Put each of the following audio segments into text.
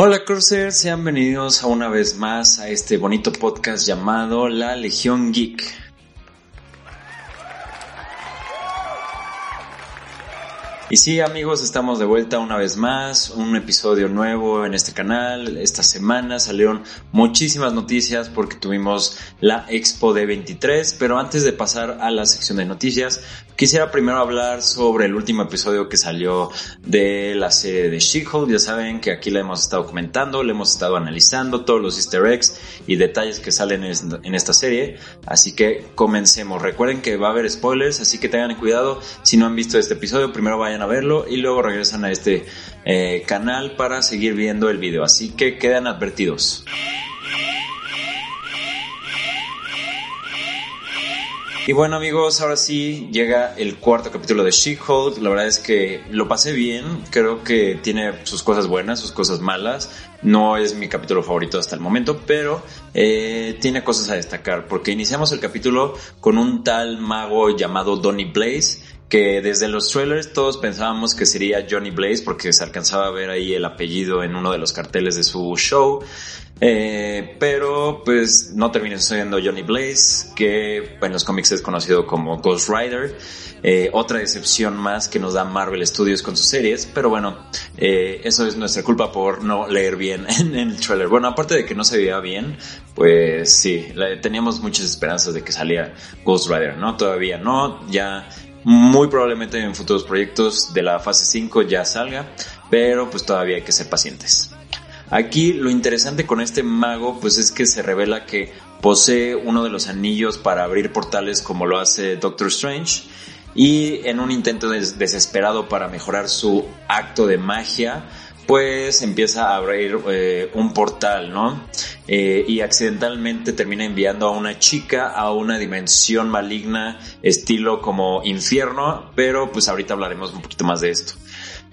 Hola Cruiser, sean bienvenidos a una vez más a este bonito podcast llamado La Legión Geek. Y sí amigos, estamos de vuelta una vez más, un episodio nuevo en este canal. Esta semana salieron muchísimas noticias porque tuvimos la Expo de 23, pero antes de pasar a la sección de noticias, quisiera primero hablar sobre el último episodio que salió de la serie de She-Hulk. Ya saben que aquí la hemos estado comentando, le hemos estado analizando todos los easter eggs y detalles que salen en esta serie. Así que comencemos. Recuerden que va a haber spoilers, así que tengan cuidado. Si no han visto este episodio, primero vayan a verlo y luego regresan a este eh, canal para seguir viendo el video. Así que quedan advertidos. Y bueno amigos, ahora sí llega el cuarto capítulo de She-Hulk. La verdad es que lo pasé bien. Creo que tiene sus cosas buenas, sus cosas malas. No es mi capítulo favorito hasta el momento, pero eh, tiene cosas a destacar. Porque iniciamos el capítulo con un tal mago llamado Donny Blaze que desde los trailers todos pensábamos que sería Johnny Blaze porque se alcanzaba a ver ahí el apellido en uno de los carteles de su show. Eh, pero pues no terminó siendo Johnny Blaze, que en los cómics es conocido como Ghost Rider. Eh, otra decepción más que nos da Marvel Studios con sus series, pero bueno, eh, eso es nuestra culpa por no leer bien en, el trailer. Bueno, aparte de que no se veía bien, pues sí, teníamos muchas esperanzas de que salía Ghost Rider, ¿no? Todavía no, ya muy probablemente en futuros proyectos de la fase 5 ya salga, pero pues todavía hay que ser pacientes. Aquí lo interesante con este mago pues es que se revela que posee uno de los anillos para abrir portales como lo hace Doctor Strange y en un intento des desesperado para mejorar su acto de magia pues empieza a abrir eh, un portal, ¿no? Eh, y accidentalmente termina enviando a una chica a una dimensión maligna, estilo como infierno, pero pues ahorita hablaremos un poquito más de esto.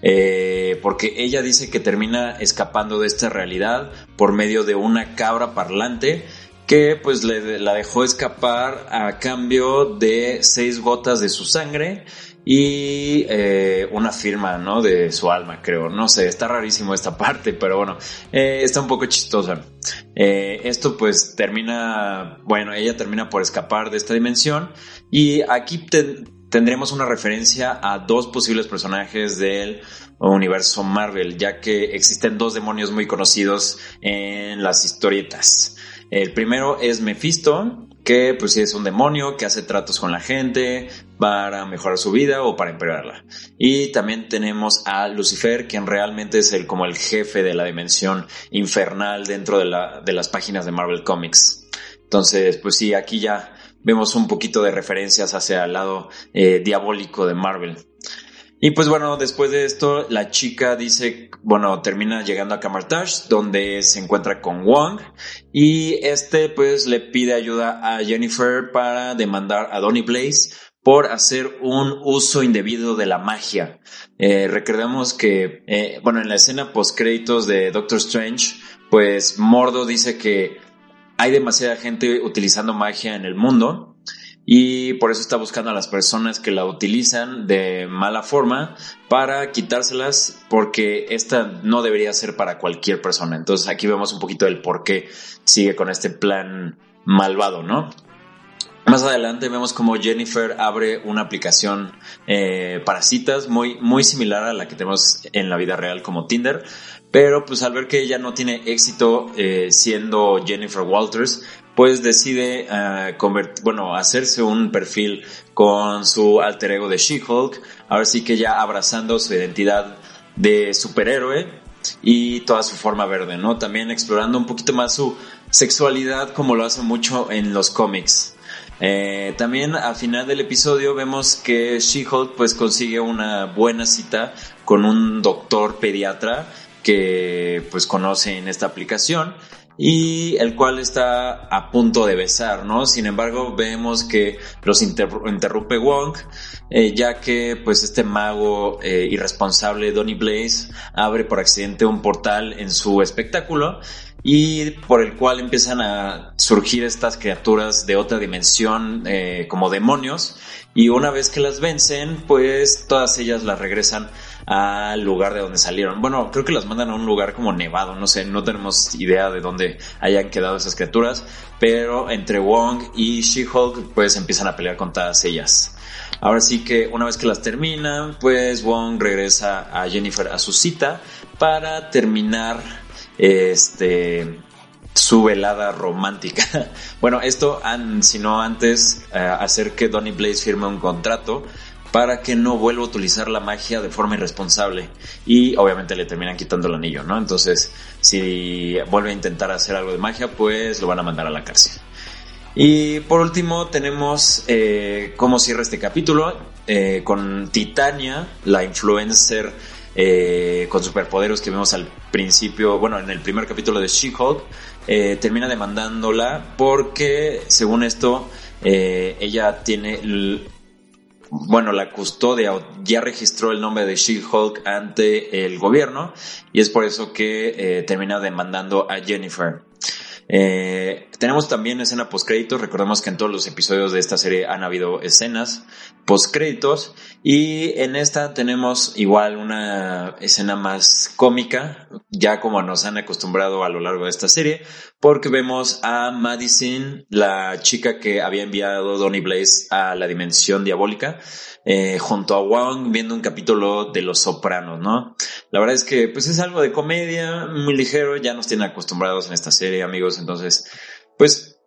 Eh, porque ella dice que termina escapando de esta realidad por medio de una cabra parlante que pues le, la dejó escapar a cambio de seis gotas de su sangre y eh, una firma, ¿no? De su alma, creo. No sé, está rarísimo esta parte, pero bueno, eh, está un poco chistosa. Esto pues termina, bueno, ella termina por escapar de esta dimensión y aquí te, tendremos una referencia a dos posibles personajes del universo Marvel, ya que existen dos demonios muy conocidos en las historietas. El primero es Mephisto, que pues sí es un demonio que hace tratos con la gente para mejorar su vida o para empeorarla. Y también tenemos a Lucifer, quien realmente es el como el jefe de la dimensión infernal dentro de, la, de las páginas de Marvel Comics. Entonces, pues sí, aquí ya vemos un poquito de referencias hacia el lado eh, diabólico de Marvel. Y pues bueno, después de esto, la chica dice, bueno, termina llegando a Camartage, donde se encuentra con Wong, y este pues le pide ayuda a Jennifer para demandar a Donny Blaze por hacer un uso indebido de la magia. Eh, recordemos que, eh, bueno, en la escena post créditos de Doctor Strange, pues Mordo dice que hay demasiada gente utilizando magia en el mundo y por eso está buscando a las personas que la utilizan de mala forma para quitárselas porque esta no debería ser para cualquier persona. Entonces aquí vemos un poquito del por qué sigue con este plan malvado, ¿no? Más adelante vemos como Jennifer abre una aplicación eh, para citas muy, muy similar a la que tenemos en la vida real como Tinder, pero pues al ver que ella no tiene éxito eh, siendo Jennifer Walters, pues decide uh, bueno, hacerse un perfil con su alter ego de She-Hulk, ahora sí que ya abrazando su identidad de superhéroe y toda su forma verde, ¿no? También explorando un poquito más su sexualidad como lo hace mucho en los cómics. Eh, también al final del episodio vemos que She-Hulk pues consigue una buena cita con un doctor pediatra que pues conoce en esta aplicación y el cual está a punto de besar, ¿no? Sin embargo, vemos que los interrumpe Wong, eh, ya que pues este mago eh, irresponsable Donny Blaze abre por accidente un portal en su espectáculo y por el cual empiezan a surgir estas criaturas de otra dimensión eh, como demonios y una vez que las vencen pues todas ellas las regresan al lugar de donde salieron. Bueno, creo que las mandan a un lugar como nevado, no sé, no tenemos idea de dónde hayan quedado esas criaturas, pero entre Wong y She-Hulk pues empiezan a pelear con todas ellas. Ahora sí que una vez que las terminan, pues Wong regresa a Jennifer a su cita para terminar este su velada romántica. bueno, esto sino antes eh, hacer que Donny Blaze firme un contrato para que no vuelva a utilizar la magia de forma irresponsable. Y obviamente le terminan quitando el anillo, ¿no? Entonces, si vuelve a intentar hacer algo de magia, pues lo van a mandar a la cárcel. Y por último tenemos eh, cómo cierra este capítulo eh, con Titania, la influencer eh, con superpoderes que vemos al principio, bueno, en el primer capítulo de She-Hulk, eh, termina demandándola porque, según esto, ella tiene bueno, la custodia ya registró el nombre de She-Hulk ante el gobierno y es por eso que eh, termina demandando a Jennifer. Eh, tenemos también escena postcréditos. Recordemos que en todos los episodios de esta serie han habido escenas postcréditos. Y en esta tenemos igual una escena más cómica, ya como nos han acostumbrado a lo largo de esta serie, porque vemos a Madison, la chica que había enviado Donny Blaze a la dimensión diabólica, eh, junto a Wong viendo un capítulo de Los Sopranos, ¿no? La verdad es que pues es algo de comedia, muy ligero, ya nos tienen acostumbrados en esta serie, amigos, entonces, pues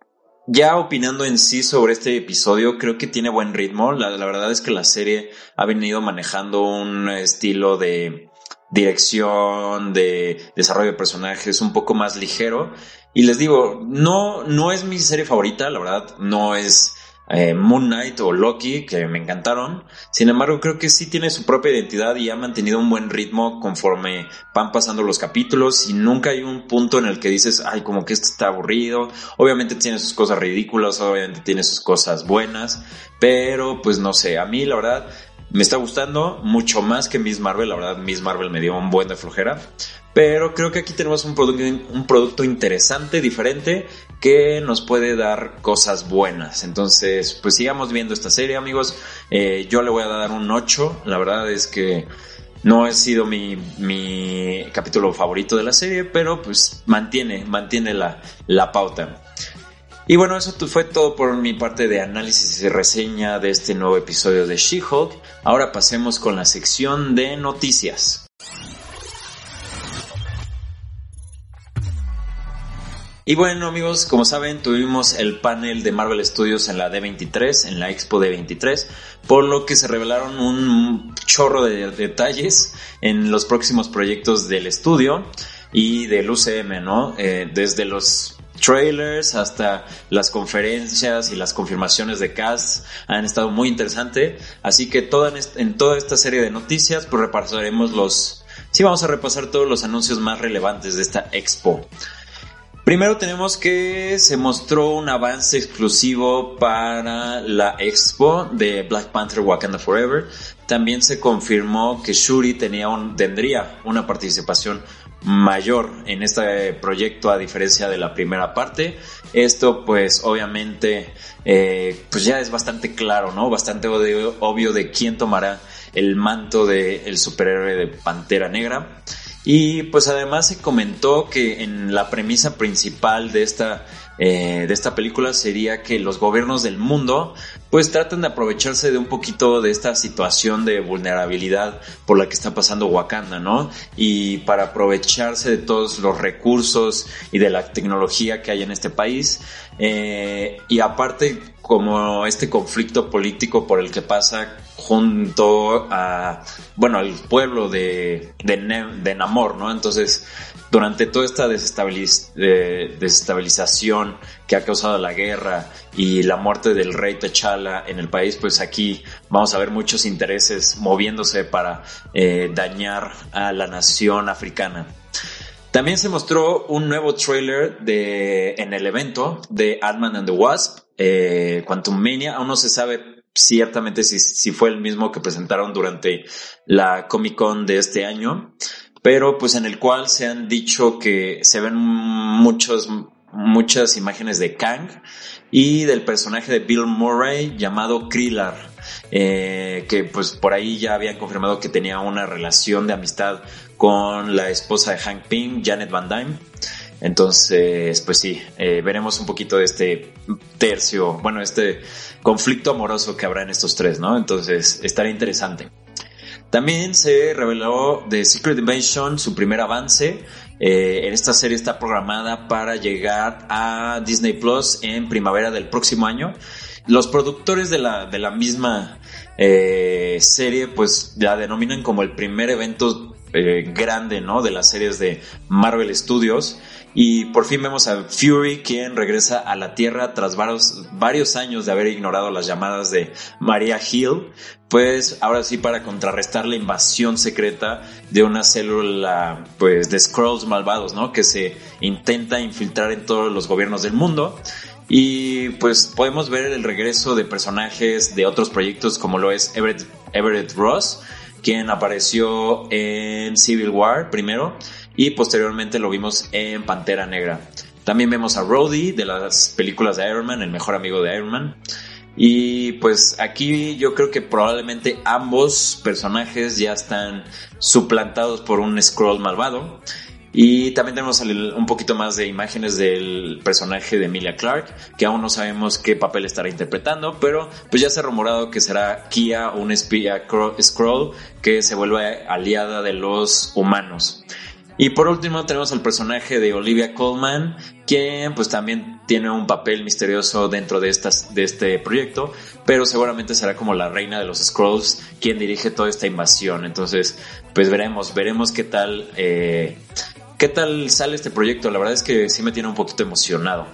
ya opinando en sí sobre este episodio, creo que tiene buen ritmo. La, la, verdad es que la serie ha venido manejando un estilo de dirección, de desarrollo de personajes un poco más ligero. Y les digo, no, no es mi serie favorita, la verdad, no es eh, Moon Knight o Loki, que me encantaron. Sin embargo, creo que sí tiene su propia identidad y ha mantenido un buen ritmo conforme van pasando los capítulos y nunca hay un punto en el que dices, ay, como que esto está aburrido. Obviamente tiene sus cosas ridículas, obviamente tiene sus cosas buenas, pero pues no sé, a mí la verdad me está gustando mucho más que Miss Marvel, la verdad Miss Marvel me dio un buen de flojera. Pero creo que aquí tenemos un producto, interesante, diferente, que nos puede dar cosas buenas. Entonces, pues sigamos viendo esta serie, amigos. Eh, yo le voy a dar un 8. La verdad es que no ha sido mi, mi capítulo favorito de la serie, pero pues mantiene, mantiene la, la pauta. Y bueno, eso fue todo por mi parte de análisis y reseña de este nuevo episodio de She-Hulk. Ahora pasemos con la sección de noticias. Y bueno amigos, como saben, tuvimos el panel de Marvel Studios en la D23, en la Expo D23, por lo que se revelaron un chorro de detalles en los próximos proyectos del estudio y del UCM, ¿no? Eh, desde los trailers hasta las conferencias y las confirmaciones de cast han estado muy interesantes. Así que en, toda esta serie de noticias, pues repasaremos los... Sí, vamos a repasar todos los anuncios más relevantes de esta expo. Primero tenemos que se mostró un avance exclusivo para la expo de Black Panther Wakanda Forever. También se confirmó que Shuri tendría una participación mayor en este proyecto a diferencia de la primera parte. Esto pues obviamente eh, pues ya es bastante claro, ¿no? Bastante obvio, de quién tomará el manto del superhéroe de Pantera Negra. Y pues además se comentó que en la premisa principal de esta eh, de esta película sería que los gobiernos del mundo pues tratan de aprovecharse de un poquito de esta situación de vulnerabilidad por la que está pasando Wakanda, ¿no? Y para aprovecharse de todos los recursos y de la tecnología que hay en este país. Eh, y aparte, como este conflicto político por el que pasa junto a, bueno, al pueblo de, de, Namor, ¿no? Entonces, durante toda esta desestabilización que ha causado la guerra y la muerte del rey T'Challa en el país, pues aquí vamos a ver muchos intereses moviéndose para eh, dañar a la nación africana. También se mostró un nuevo trailer de, en el evento de Ant-Man and the Wasp, eh, Quantum Mania. Aún no se sabe ciertamente si, si fue el mismo que presentaron durante la Comic Con de este año, pero pues en el cual se han dicho que se ven muchos, muchas imágenes de Kang y del personaje de Bill Murray llamado Krillar, eh, que pues por ahí ya habían confirmado que tenía una relación de amistad con la esposa de Hank Pym, Janet Van Dyne. Entonces, pues sí, eh, veremos un poquito de este tercio, bueno, este conflicto amoroso que habrá en estos tres, ¿no? Entonces, estará interesante. También se reveló de Secret Invasion su primer avance. Eh, en esta serie está programada para llegar a Disney Plus en primavera del próximo año. Los productores de la, de la misma eh, serie, pues la denominan como el primer evento grande, ¿no? De las series de Marvel Studios. Y por fin vemos a Fury, quien regresa a la Tierra tras varios, varios años de haber ignorado las llamadas de Maria Hill. Pues ahora sí para contrarrestar la invasión secreta de una célula pues de Scrolls malvados, ¿no? Que se intenta infiltrar en todos los gobiernos del mundo. Y pues podemos ver el regreso de personajes de otros proyectos como lo es Everett, Everett Ross, quien apareció en Civil War primero y posteriormente lo vimos en Pantera Negra. También vemos a Rhodey de las películas de Iron Man, el mejor amigo de Iron Man. Y pues aquí yo creo que probablemente ambos personajes ya están suplantados por un scroll malvado. Y también tenemos un poquito más de imágenes del personaje de Emilia Clark, que aún no sabemos qué papel estará interpretando, pero pues ya se ha rumorado que será Kia, un espía Scroll que se vuelve aliada de los humanos. Y por último tenemos al personaje de Olivia Colman, quien pues también tiene un papel misterioso dentro de, estas, de este proyecto, pero seguramente será como la reina de los Scrolls quien dirige toda esta invasión. Entonces, pues veremos, veremos qué tal, eh, qué tal sale este proyecto. La verdad es que sí me tiene un poquito emocionado.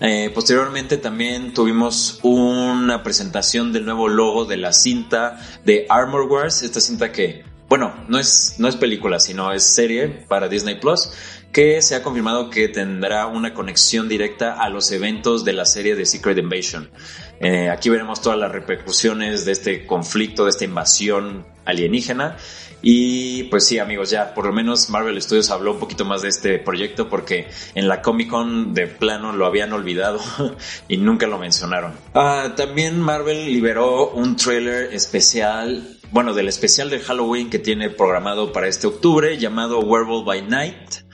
Eh, posteriormente también tuvimos una presentación del nuevo logo de la cinta de Armor Wars, esta cinta que bueno, no es, no es película, sino es serie para Disney Plus, que se ha confirmado que tendrá una conexión directa a los eventos de la serie de Secret Invasion. Eh, aquí veremos todas las repercusiones de este conflicto, de esta invasión alienígena. Y pues sí, amigos, ya por lo menos Marvel Studios habló un poquito más de este proyecto porque en la Comic Con de plano lo habían olvidado y nunca lo mencionaron. Ah, también Marvel liberó un trailer especial bueno, del especial de Halloween que tiene programado para este octubre llamado Werewolf by Night.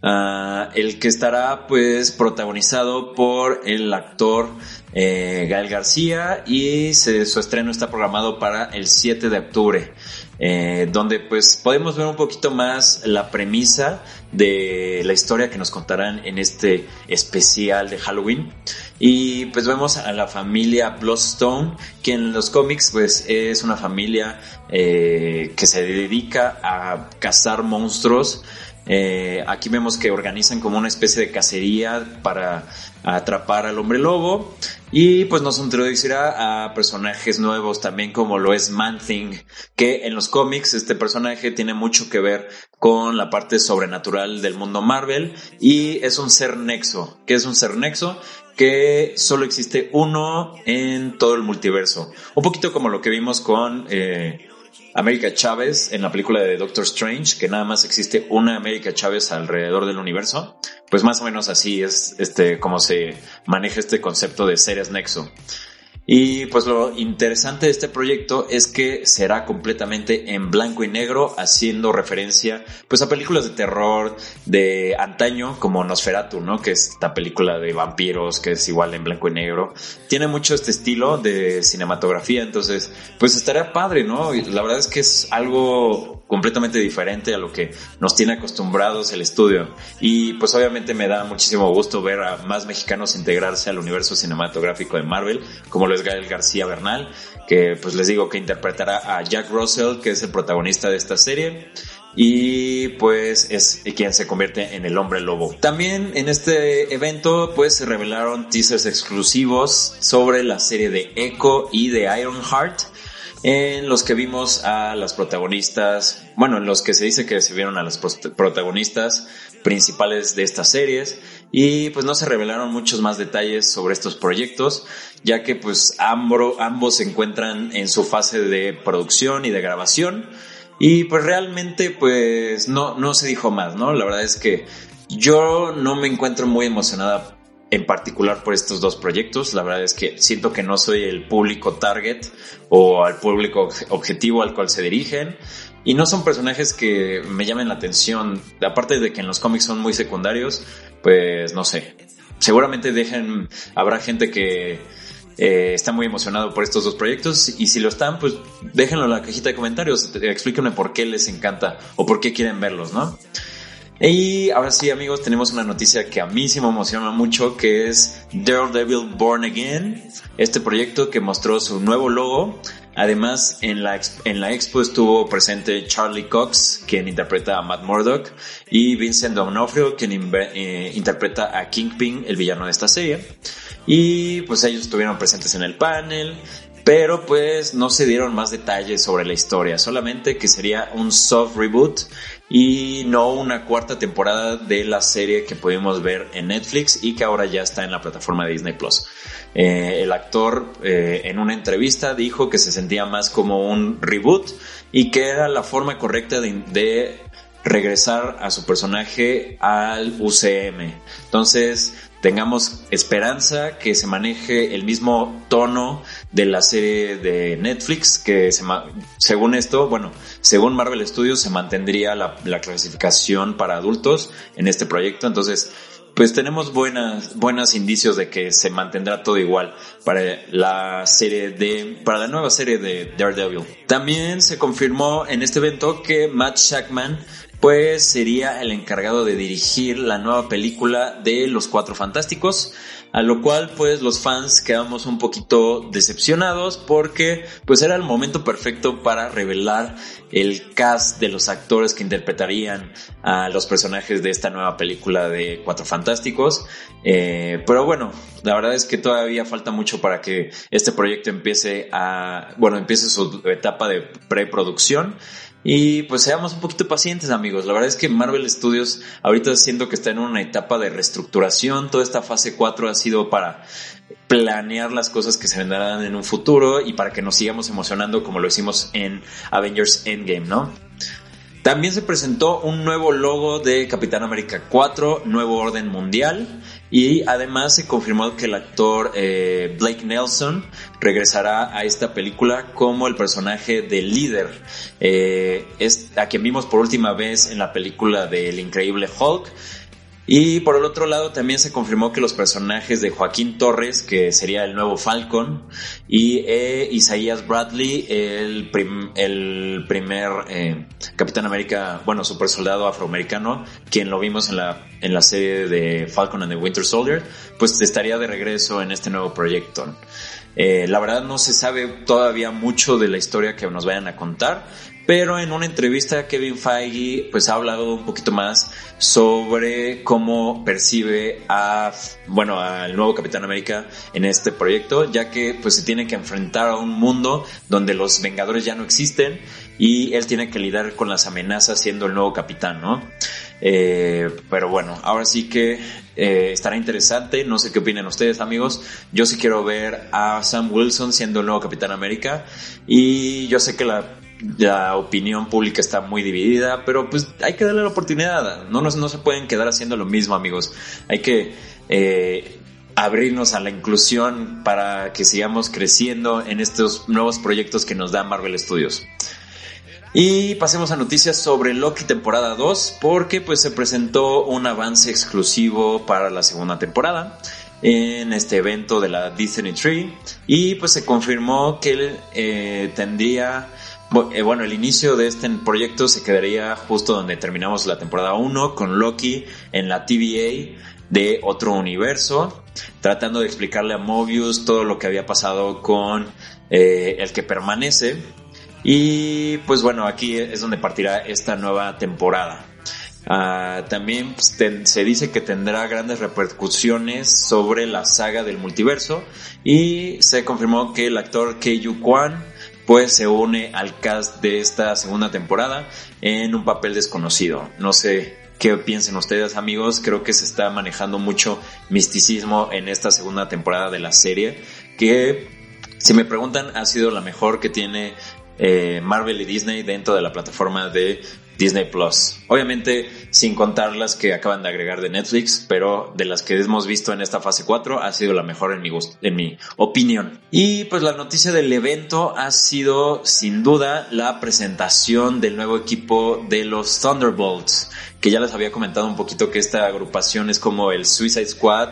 Ah, el que estará pues protagonizado por el actor eh, Gael García y su estreno está programado para el 7 de octubre. Eh, donde pues podemos ver un poquito más la premisa de la historia que nos contarán en este especial de Halloween. Y pues vemos a la familia Bloodstone, que en los cómics pues es una familia eh, que se dedica a cazar monstruos. Eh, aquí vemos que organizan como una especie de cacería para atrapar al hombre lobo y pues nos introducirá a personajes nuevos también como lo es Man Thing, que en los cómics este personaje tiene mucho que ver con la parte sobrenatural del mundo Marvel y es un ser nexo. que es un ser nexo? Que solo existe uno en todo el multiverso. Un poquito como lo que vimos con eh, América Chávez en la película de Doctor Strange, que nada más existe una América Chávez alrededor del universo, pues más o menos así es este como se maneja este concepto de seres nexo. Y pues lo interesante de este proyecto es que será completamente en blanco y negro, haciendo referencia pues a películas de terror de antaño como Nosferatu, ¿no? Que es esta película de vampiros que es igual en blanco y negro. Tiene mucho este estilo de cinematografía, entonces pues estaría padre, ¿no? Y la verdad es que es algo completamente diferente a lo que nos tiene acostumbrados el estudio. Y pues obviamente me da muchísimo gusto ver a más mexicanos integrarse al universo cinematográfico de Marvel, como lo es Gael García Bernal, que pues les digo que interpretará a Jack Russell, que es el protagonista de esta serie. Y pues es quien se convierte en el hombre lobo. También en este evento pues se revelaron teasers exclusivos sobre la serie de Echo y de Ironheart en los que vimos a las protagonistas, bueno, en los que se dice que se vieron a las protagonistas principales de estas series y pues no se revelaron muchos más detalles sobre estos proyectos, ya que pues ambos se encuentran en su fase de producción y de grabación y pues realmente pues no, no se dijo más, ¿no? La verdad es que yo no me encuentro muy emocionada en particular por estos dos proyectos. La verdad es que siento que no soy el público target o al público objetivo al cual se dirigen. Y no son personajes que me llamen la atención. Aparte de que en los cómics son muy secundarios, pues no sé. Seguramente dejen, habrá gente que eh, está muy emocionado por estos dos proyectos y si lo están, pues déjenlo en la cajita de comentarios. Explíquenme por qué les encanta o por qué quieren verlos, ¿no? Y ahora sí, amigos, tenemos una noticia que a mí sí me emociona mucho, que es Daredevil Born Again, este proyecto que mostró su nuevo logo. Además, en la, en la expo estuvo presente Charlie Cox, quien interpreta a Matt Murdock, y Vincent D'Onofrio, quien eh, interpreta a Kingpin, el villano de esta serie. Y pues ellos estuvieron presentes en el panel, pero pues no se dieron más detalles sobre la historia, solamente que sería un soft reboot y no una cuarta temporada de la serie que pudimos ver en Netflix y que ahora ya está en la plataforma de Disney Plus. Eh, el actor eh, en una entrevista dijo que se sentía más como un reboot y que era la forma correcta de, de regresar a su personaje al UCM. Entonces, tengamos esperanza que se maneje el mismo tono de la serie de Netflix, que según esto, bueno, según Marvel Studios se mantendría la, clasificación para adultos en este proyecto, entonces pues tenemos buenas, buenos indicios de que se mantendrá todo igual para la serie de, para la nueva serie de Daredevil. También se confirmó en este evento que Matt Shackman pues sería el encargado de dirigir la nueva película de Los Cuatro Fantásticos, a lo cual pues los fans quedamos un poquito decepcionados porque pues era el momento perfecto para revelar el cast de los actores que interpretarían a los personajes de esta nueva película de Cuatro Fantásticos. Eh, pero bueno, la verdad es que todavía falta mucho para que este proyecto empiece a, bueno, empiece su etapa de preproducción. Y pues seamos un poquito pacientes amigos. La verdad es que Marvel Studios ahorita siento que está en una etapa de reestructuración. Toda esta fase 4 ha sido para planear las cosas que se vendrán en un futuro y para que nos sigamos emocionando como lo hicimos en Avengers Endgame, ¿no? También se presentó un nuevo logo de Capitán América 4, Nuevo Orden Mundial, y además se confirmó que el actor eh, Blake Nelson regresará a esta película como el personaje del líder, eh, es a quien vimos por última vez en la película del Increíble Hulk y por el otro lado también se confirmó que los personajes de Joaquín Torres, que sería el nuevo Falcon, y eh, Isaías Bradley, el, primer eh, Capitán América, bueno, super soldado afroamericano, quien lo vimos en la, en la serie de Falcon and the Winter Soldier, pues estaría de regreso en este nuevo proyecto. Eh, la verdad no se sabe todavía mucho de la historia que nos vayan a contar, pero en una entrevista Kevin Feige pues ha hablado un poquito más sobre cómo percibe a bueno al nuevo Capitán América en este proyecto ya que pues se tiene que enfrentar a un mundo donde los Vengadores ya no existen y él tiene que lidiar con las amenazas siendo el nuevo capitán, ¿no? Eh, pero bueno, ahora sí que eh, estará interesante. No sé qué opinan ustedes, amigos. Yo sí quiero ver a Sam Wilson siendo el nuevo Capitán América. Y yo sé que la la opinión pública está muy dividida, pero pues hay que darle la oportunidad. No, no, no se pueden quedar haciendo lo mismo, amigos. Hay que eh, abrirnos a la inclusión para que sigamos creciendo en estos nuevos proyectos que nos da Marvel Studios. Y pasemos a noticias sobre Loki temporada 2 porque pues se presentó un avance exclusivo para la segunda temporada en este evento de la Disney Tree y pues se confirmó que eh, tendría bueno, el inicio de este proyecto se quedaría justo donde terminamos la temporada 1 con Loki en la TVA de otro universo, tratando de explicarle a Mobius todo lo que había pasado con eh, el que permanece. Y pues bueno, aquí es donde partirá esta nueva temporada. Ah, también pues, se dice que tendrá grandes repercusiones sobre la saga del multiverso y se confirmó que el actor Keiju Kwan pues se une al cast de esta segunda temporada en un papel desconocido. No sé qué piensen ustedes amigos, creo que se está manejando mucho misticismo en esta segunda temporada de la serie que si me preguntan ha sido la mejor que tiene eh, Marvel y Disney dentro de la plataforma de Disney Plus. Obviamente sin contar las que acaban de agregar de Netflix, pero de las que hemos visto en esta fase 4 ha sido la mejor en mi, en mi opinión. Y pues la noticia del evento ha sido sin duda la presentación del nuevo equipo de los Thunderbolts, que ya les había comentado un poquito que esta agrupación es como el Suicide Squad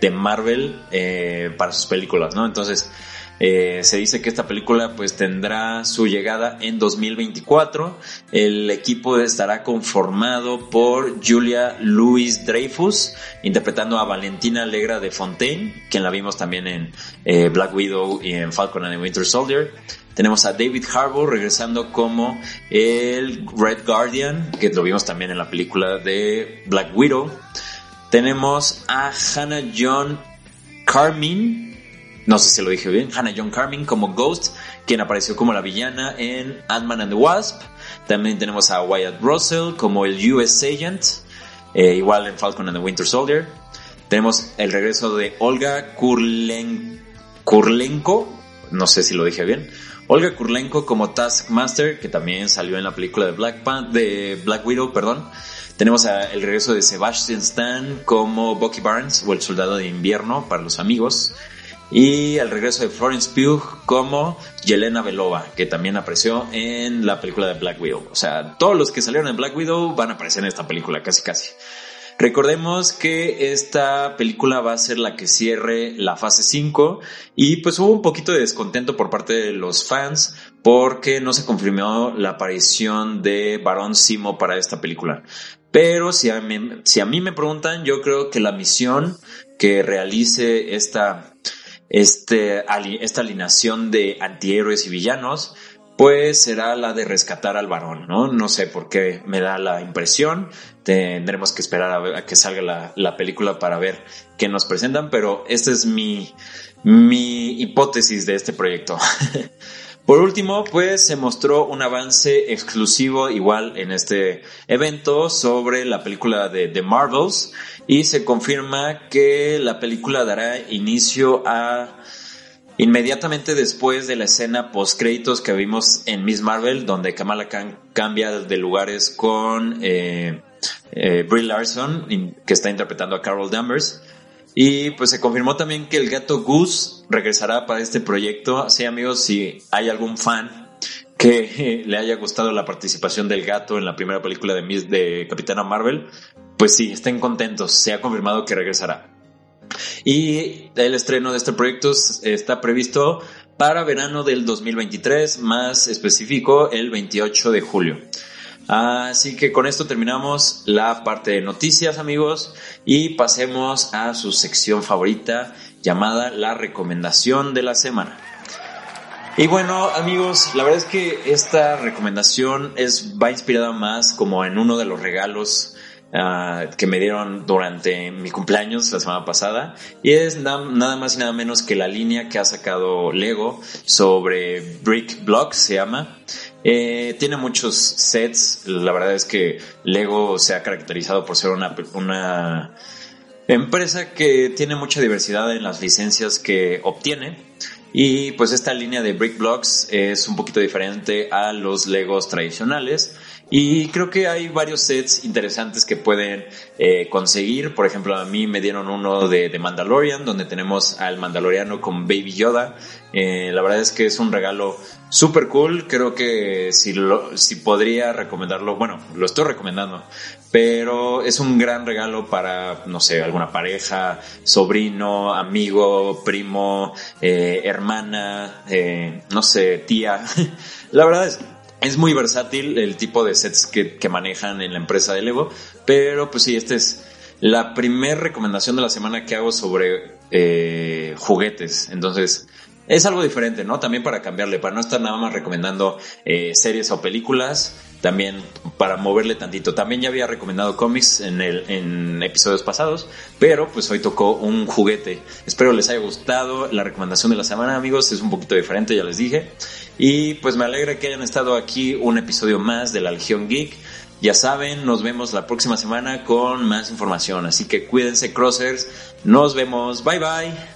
de Marvel eh, para sus películas, ¿no? Entonces, eh, se dice que esta película pues tendrá su llegada en 2024. El equipo estará conformado por Julia Louis Dreyfus, interpretando a Valentina Alegra de Fontaine, quien la vimos también en eh, Black Widow y en Falcon and the Winter Soldier. Tenemos a David Harbour regresando como el Red Guardian, que lo vimos también en la película de Black Widow. Tenemos a Hannah John Carmine no sé si lo dije bien, Hannah John Carmen como Ghost, quien apareció como la villana en Ant-Man and the Wasp. También tenemos a Wyatt Russell como el US Agent, eh, igual en Falcon and the Winter Soldier. Tenemos el regreso de Olga Kurlen Kurlenko, no sé si lo dije bien. Olga Kurlenko como Taskmaster, que también salió en la película de Black, Pan de Black Widow, perdón. Tenemos el regreso de Sebastian Stan como Bucky Barnes o el Soldado de Invierno para los amigos y el regreso de Florence Pugh como Yelena Belova, que también apareció en la película de Black Widow. O sea, todos los que salieron en Black Widow van a aparecer en esta película, casi casi. Recordemos que esta película va a ser la que cierre la fase 5 y pues hubo un poquito de descontento por parte de los fans porque no se confirmó la aparición de Barón Simo para esta película. Pero si a, mí, si a mí me preguntan, yo creo que la misión que realice esta este, esta alineación de antihéroes y villanos, pues será la de rescatar al varón, ¿no? No sé por qué me da la impresión. Tendremos que esperar a, que salga la, la, película para ver qué nos presentan, pero esta es mi, mi hipótesis de este proyecto. Por último, pues se mostró un avance exclusivo igual en este evento sobre la película de The Marvels y se confirma que la película dará inicio a inmediatamente después de la escena post créditos que vimos en Miss Marvel donde Kamala Khan cambia de lugares con eh, eh, Brie Larson que está interpretando a Carol Danvers y pues se confirmó también que el gato Goose regresará para este proyecto. Así amigos, si hay algún fan que le haya gustado la participación del gato en la primera película de, de Capitana Marvel, pues sí, estén contentos. Se ha confirmado que regresará. Y el estreno de este proyecto está previsto para verano del 2023, más específico el 28 de julio. Así que con esto terminamos la parte de noticias amigos y pasemos a su sección favorita llamada la recomendación de la semana. Y bueno amigos, la verdad es que esta recomendación es, va inspirada más como en uno de los regalos uh, que me dieron durante mi cumpleaños la semana pasada y es nada más y nada menos que la línea que ha sacado Lego sobre Brick Blocks se llama eh, tiene muchos sets. La verdad es que Lego se ha caracterizado por ser una, una empresa que tiene mucha diversidad en las licencias que obtiene. Y pues esta línea de Brick Blocks es un poquito diferente a los Legos tradicionales. Y creo que hay varios sets interesantes que pueden eh, conseguir. Por ejemplo, a mí me dieron uno de, Mandalorian, donde tenemos al Mandaloriano con Baby Yoda. Eh, la verdad es que es un regalo súper cool. Creo que si, lo, si podría recomendarlo, bueno, lo estoy recomendando, pero es un gran regalo para, no sé, alguna pareja, sobrino, amigo, primo, eh, hermana, eh, no sé, tía. la verdad es es muy versátil el tipo de sets que, que, manejan en la empresa de Lego, pero pues sí, esta es la primera recomendación de la semana que hago sobre eh, juguetes. Entonces, es algo diferente, ¿no? También para cambiarle, para no estar nada más recomendando eh, series o películas, también para moverle tantito. También ya había recomendado cómics en, el, en episodios pasados, pero pues hoy tocó un juguete. Espero les haya gustado la recomendación de la semana, amigos. Es un poquito diferente, ya les dije. Y pues me alegra que hayan estado aquí un episodio más de la Legión Geek. Ya saben, nos vemos la próxima semana con más información. Así que cuídense, Crossers. Nos vemos. Bye bye.